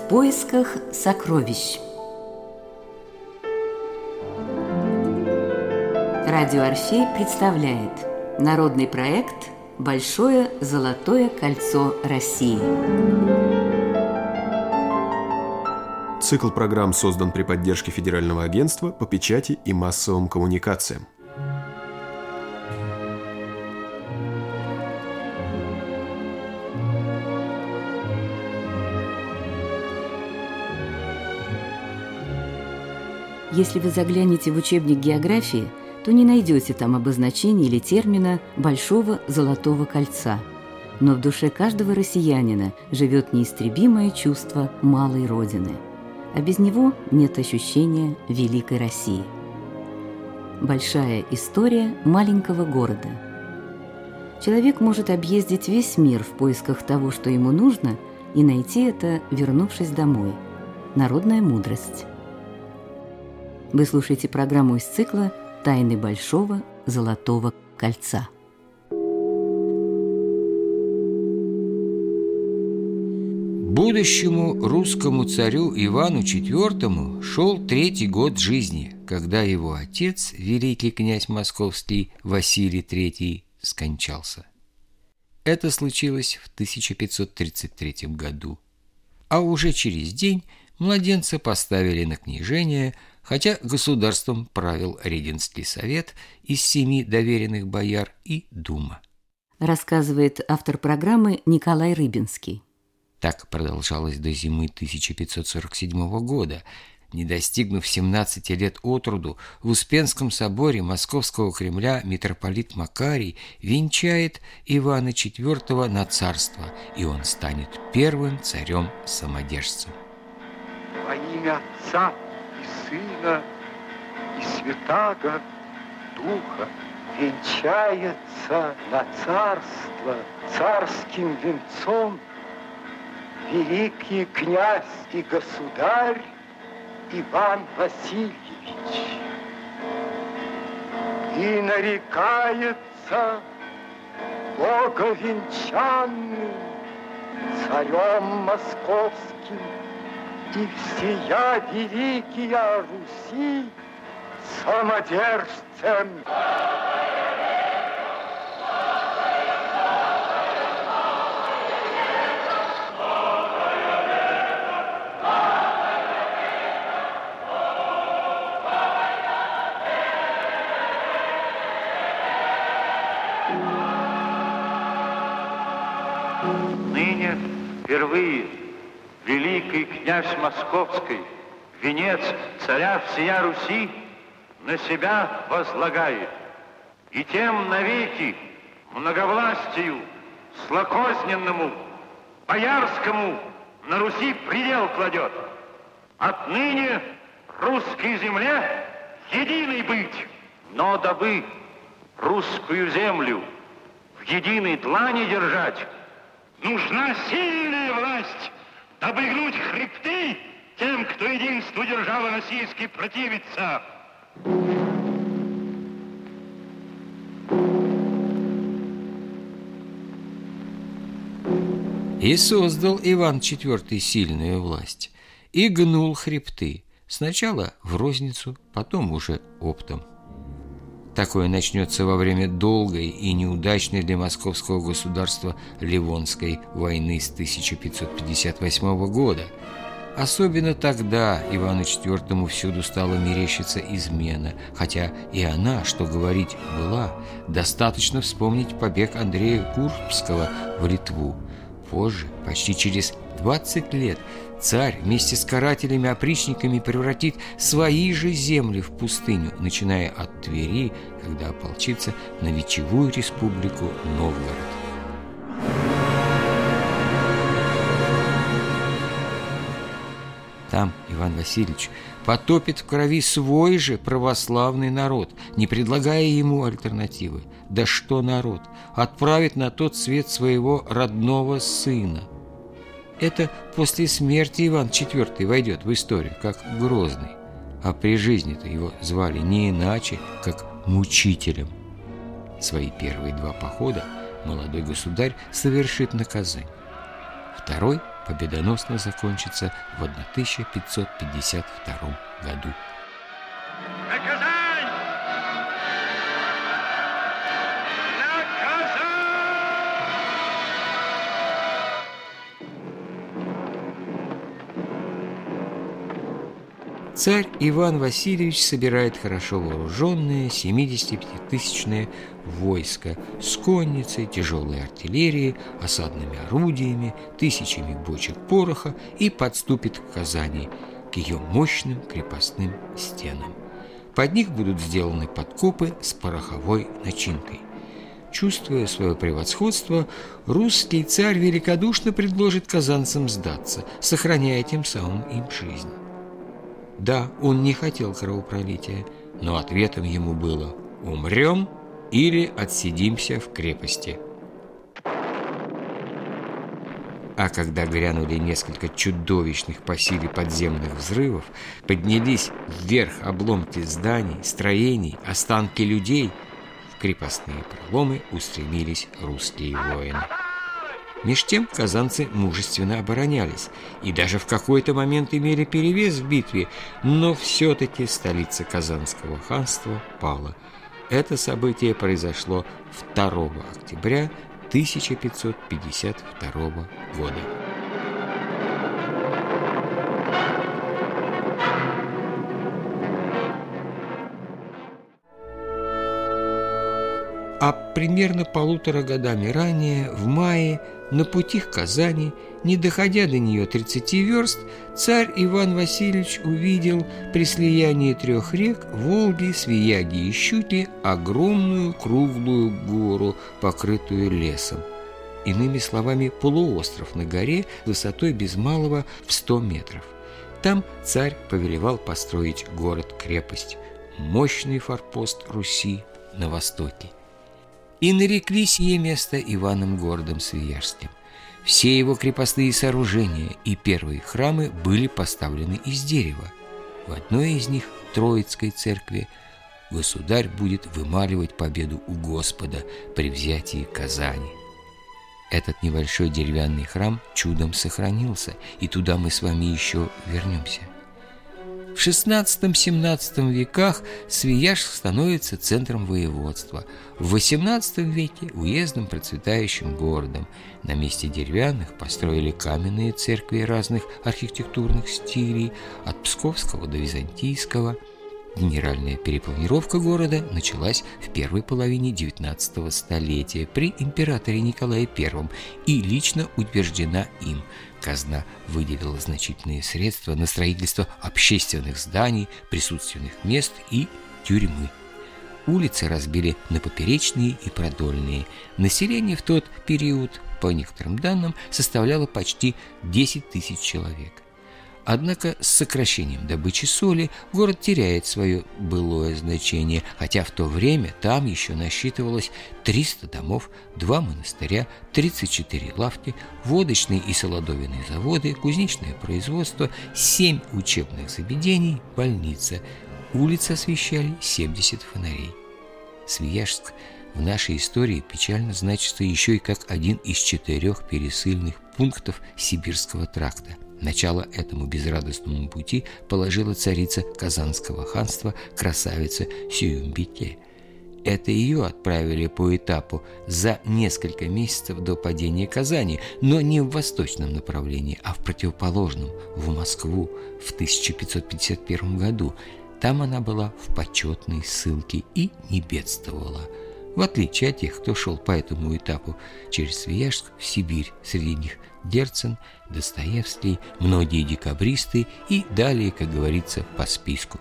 В поисках сокровищ. Радио Орфей представляет народный проект «Большое золотое кольцо России». Цикл программ создан при поддержке Федерального агентства по печати и массовым коммуникациям. Если вы заглянете в учебник географии, то не найдете там обозначения или термина «большого золотого кольца». Но в душе каждого россиянина живет неистребимое чувство малой Родины, а без него нет ощущения великой России. Большая история маленького города. Человек может объездить весь мир в поисках того, что ему нужно, и найти это, вернувшись домой. Народная мудрость. Вы слушаете программу из цикла «Тайны Большого Золотого Кольца». Будущему русскому царю Ивану IV шел третий год жизни, когда его отец, великий князь московский Василий III, скончался. Это случилось в 1533 году. А уже через день младенца поставили на княжение – хотя государством правил Регенский совет из семи доверенных бояр и Дума. Рассказывает автор программы Николай Рыбинский. Так продолжалось до зимы 1547 года. Не достигнув 17 лет от роду, в Успенском соборе Московского Кремля митрополит Макарий венчает Ивана IV на царство, и он станет первым царем-самодержцем. Во имя Отца Сына и Святаго Духа венчается на царство царским венцом великий князь и государь Иван Васильевич. И нарекается боговенчанным царем московским и всея великия Руси самодержцем. Князь Московский, венец царя всея Руси, на себя возлагает, и тем навеки многовластию, злокозненному, боярскому на Руси предел кладет. Отныне русской земле единой быть, но дабы русскую землю в единой длани держать, нужна сильная власть, обыгнуть хребты тем, кто единству державы российской противится. И создал Иван IV сильную власть, и гнул хребты, сначала в розницу, потом уже оптом. Такое начнется во время долгой и неудачной для московского государства Ливонской войны с 1558 года. Особенно тогда Ивану IV всюду стала мерещиться измена, хотя и она, что говорить, была. Достаточно вспомнить побег Андрея Курбского в Литву. Позже, почти через 20 лет, Царь вместе с карателями-опричниками превратит свои же земли в пустыню, начиная от Твери, когда ополчится на Вечевую республику Новгород. Там Иван Васильевич потопит в крови свой же православный народ, не предлагая ему альтернативы. Да что народ? Отправит на тот свет своего родного сына – это после смерти Иван IV войдет в историю как Грозный, а при жизни-то его звали не иначе, как мучителем. Свои первые два похода молодой государь совершит на Казань. Второй победоносно закончится в 1552 году. Царь Иван Васильевич собирает хорошо вооруженное 75-тысячное войско с конницей, тяжелой артиллерией, осадными орудиями, тысячами бочек пороха и подступит к Казани, к ее мощным крепостным стенам. Под них будут сделаны подкопы с пороховой начинкой. Чувствуя свое превосходство, русский царь великодушно предложит казанцам сдаться, сохраняя тем самым им жизнь. Да, он не хотел кровопролития, но ответом ему было «умрем или отсидимся в крепости». А когда грянули несколько чудовищных по силе подземных взрывов, поднялись вверх обломки зданий, строений, останки людей, в крепостные проломы устремились русские воины. Меж тем казанцы мужественно оборонялись и даже в какой-то момент имели перевес в битве, но все-таки столица Казанского ханства пала. Это событие произошло 2 октября 1552 года. А примерно полутора годами ранее, в мае, на пути к Казани, не доходя до нее 30 верст, царь Иван Васильевич увидел при слиянии трех рек Волги, Свияги и Щуки огромную круглую гору, покрытую лесом. Иными словами, полуостров на горе высотой без малого в 100 метров. Там царь повелевал построить город-крепость, мощный форпост Руси на востоке и нарекли сие место Иваном городом Свияжским. Все его крепостные сооружения и первые храмы были поставлены из дерева. В одной из них, Троицкой церкви, государь будет вымаливать победу у Господа при взятии Казани. Этот небольшой деревянный храм чудом сохранился, и туда мы с вами еще вернемся. В XVI-XVII веках Свияжск становится центром воеводства. В XVIII веке – уездным процветающим городом. На месте деревянных построили каменные церкви разных архитектурных стилей, от Псковского до Византийского – Генеральная перепланировка города началась в первой половине XIX столетия при императоре Николае I и лично утверждена им – казна выделила значительные средства на строительство общественных зданий, присутственных мест и тюрьмы. Улицы разбили на поперечные и продольные. Население в тот период, по некоторым данным, составляло почти 10 тысяч человек. Однако с сокращением добычи соли город теряет свое былое значение, хотя в то время там еще насчитывалось 300 домов, два монастыря, 34 лавки, водочные и солодовинные заводы, кузнечное производство, 7 учебных заведений, больница. Улицы освещали 70 фонарей. Свияжск в нашей истории печально значится еще и как один из четырех пересыльных пунктов Сибирского тракта – Начало этому безрадостному пути положила царица Казанского ханства красавица Сююмбите. Это ее отправили по этапу за несколько месяцев до падения Казани, но не в восточном направлении, а в противоположном, в Москву в 1551 году. Там она была в почетной ссылке и не бедствовала – в отличие от тех, кто шел по этому этапу через Свияжск в Сибирь, среди них Герцен, Достоевский, многие декабристы и далее, как говорится, по списку.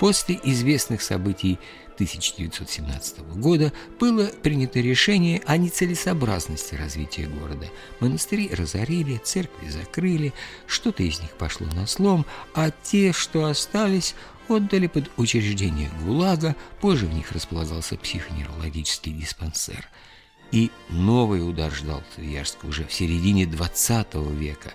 После известных событий 1917 года было принято решение о нецелесообразности развития города. Монастыри разорили, церкви закрыли, что-то из них пошло на слом, а те, что остались, отдали под учреждение ГУЛАГа, позже в них располагался психоневрологический диспансер. И новый удар ждал Свияжск уже в середине XX века.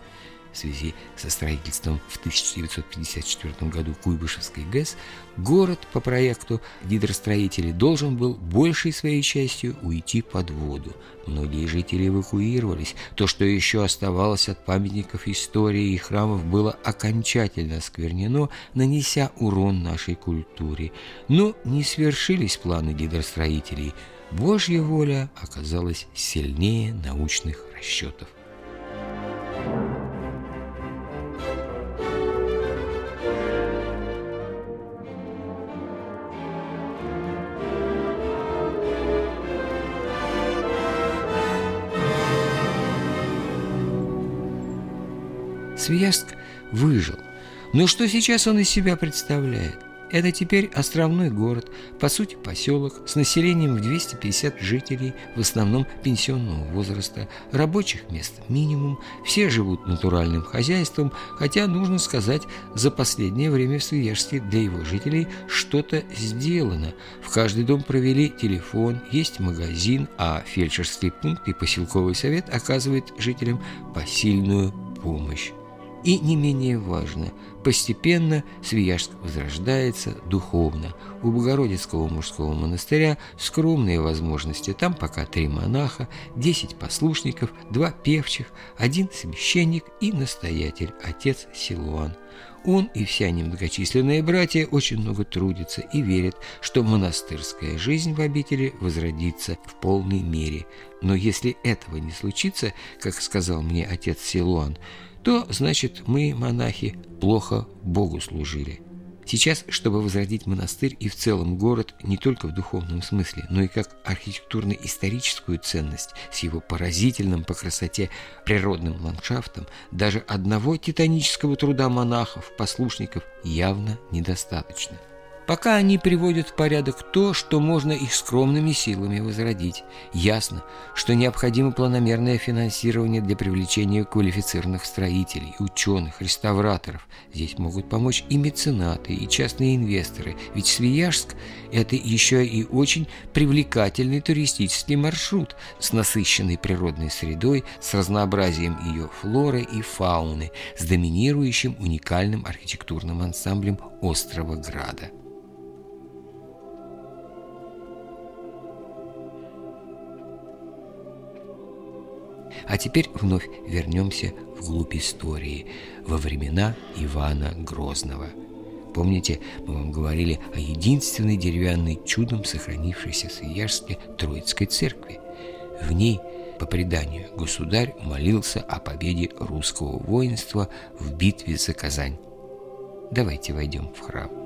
В связи со строительством в 1954 году Куйбышевской ГЭС, город по проекту гидростроителей должен был большей своей частью уйти под воду. Многие жители эвакуировались. То, что еще оставалось от памятников истории и храмов, было окончательно сквернено, нанеся урон нашей культуре. Но не свершились планы гидростроителей. Божья воля оказалась сильнее научных расчетов. Свияжск выжил. Но что сейчас он из себя представляет? Это теперь островной город, по сути поселок, с населением в 250 жителей, в основном пенсионного возраста, рабочих мест минимум, все живут натуральным хозяйством, хотя, нужно сказать, за последнее время в Свияжске для его жителей что-то сделано. В каждый дом провели телефон, есть магазин, а фельдшерский пункт и поселковый совет оказывает жителям посильную помощь. И не менее важно, постепенно Свияжск возрождается духовно. У Богородицкого мужского монастыря скромные возможности. Там пока три монаха, десять послушников, два певчих, один священник и настоятель, отец Силуан. Он и вся немногочисленные братья очень много трудятся и верят, что монастырская жизнь в обители возродится в полной мере. Но если этого не случится, как сказал мне отец Силуан, то, значит, мы, монахи, плохо Богу служили. Сейчас, чтобы возродить монастырь и в целом город не только в духовном смысле, но и как архитектурно-историческую ценность с его поразительным по красоте природным ландшафтом, даже одного титанического труда монахов, послушников явно недостаточно пока они приводят в порядок то, что можно их скромными силами возродить. Ясно, что необходимо планомерное финансирование для привлечения квалифицированных строителей, ученых, реставраторов. Здесь могут помочь и меценаты, и частные инвесторы, ведь Свияжск – это еще и очень привлекательный туристический маршрут с насыщенной природной средой, с разнообразием ее флоры и фауны, с доминирующим уникальным архитектурным ансамблем острова Града. А теперь вновь вернемся вглубь истории, во времена Ивана Грозного. Помните, мы вам говорили о единственной деревянной чудом сохранившейся в Свияжске Троицкой церкви. В ней, по преданию, государь молился о победе русского воинства в битве за Казань. Давайте войдем в храм.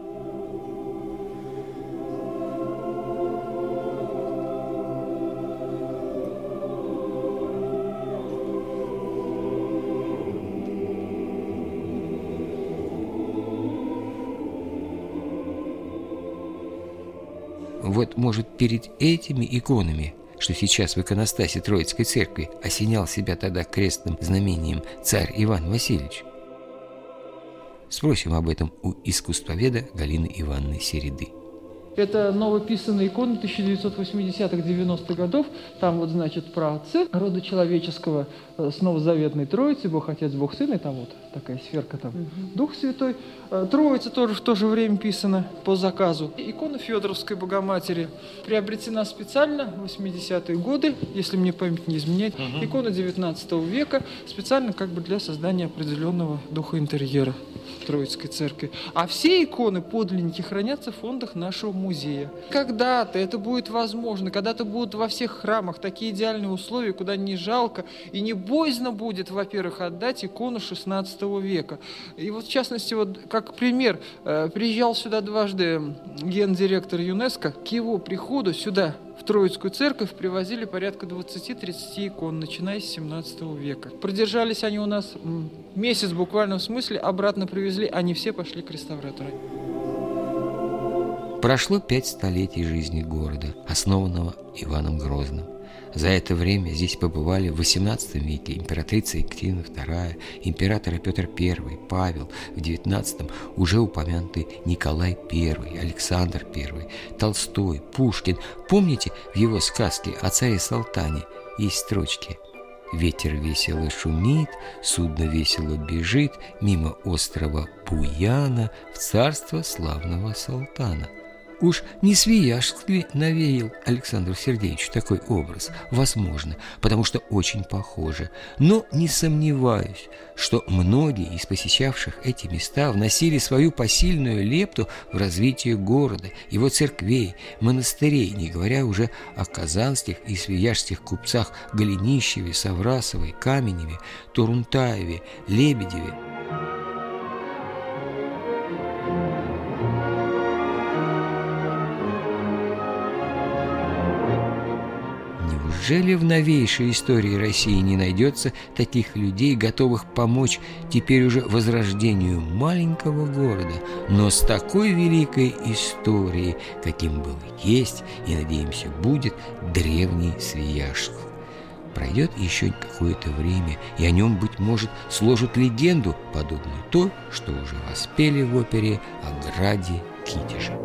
Может, перед этими иконами, что сейчас в иконостасе Троицкой церкви осенял себя тогда крестным знамением царь Иван Васильевич? Спросим об этом у искусствоведа Галины Ивановны Середы. Это новописанная икона 1980-х-90-х годов. Там вот, значит, про отцы рода человеческого э, с новозаветной Троицы, Бог Отец, Бог Сын, и там вот такая сферка там, угу. Дух Святой. Э, Троица тоже в то же время писана по заказу. Икона Федоровской Богоматери приобретена специально в 80-е годы, если мне память не изменяет. Угу. Икона 19 века, специально как бы для создания определенного духа интерьера Троицкой церкви. А все иконы подлинники хранятся в фондах нашего музея. Когда-то это будет возможно, когда-то будут во всех храмах такие идеальные условия, куда не жалко и не боязно будет, во-первых, отдать икону 16 века. И вот в частности, вот как пример, э, приезжал сюда дважды гендиректор ЮНЕСКО, к его приходу сюда Троицкую церковь привозили порядка 20-30 икон, начиная с 17 века. Продержались они у нас месяц буквально в смысле, обратно привезли, они все пошли к реставратору. Прошло пять столетий жизни города, основанного Иваном Грозным. За это время здесь побывали в XVIII веке императрица Екатерина II, императоры Петр I, Павел, в XIX уже упомянутый Николай I, Александр I, Толстой, Пушкин. Помните в его сказке о царе Салтане есть строчки Ветер весело шумит, судно весело бежит мимо острова Буяна в царство славного султана. Уж не Свияжск навеял Александру Сергеевичу такой образ? Возможно, потому что очень похоже. Но не сомневаюсь, что многие из посещавших эти места вносили свою посильную лепту в развитие города, его церквей, монастырей, не говоря уже о казанских и свияжских купцах Голенищеве, Саврасовой, Каменеве, Турунтаеве, Лебедеве, Неужели в новейшей истории России не найдется таких людей, готовых помочь теперь уже возрождению маленького города, но с такой великой историей, каким был есть и, надеемся, будет древний Свияжск? Пройдет еще какое-то время, и о нем, быть может, сложат легенду, подобную той, что уже воспели в опере о граде Китежа.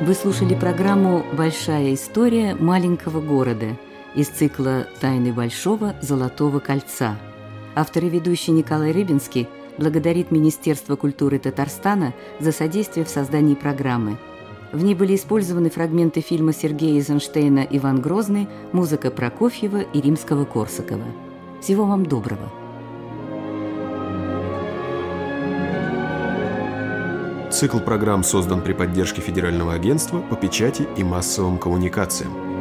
Вы слушали программу «Большая история маленького города» из цикла «Тайны Большого Золотого Кольца». Автор и ведущий Николай Рыбинский благодарит Министерство культуры Татарстана за содействие в создании программы. В ней были использованы фрагменты фильма Сергея Эйзенштейна «Иван Грозный», музыка Прокофьева и Римского-Корсакова. Всего вам доброго! Цикл программ создан при поддержке Федерального агентства по печати и массовым коммуникациям.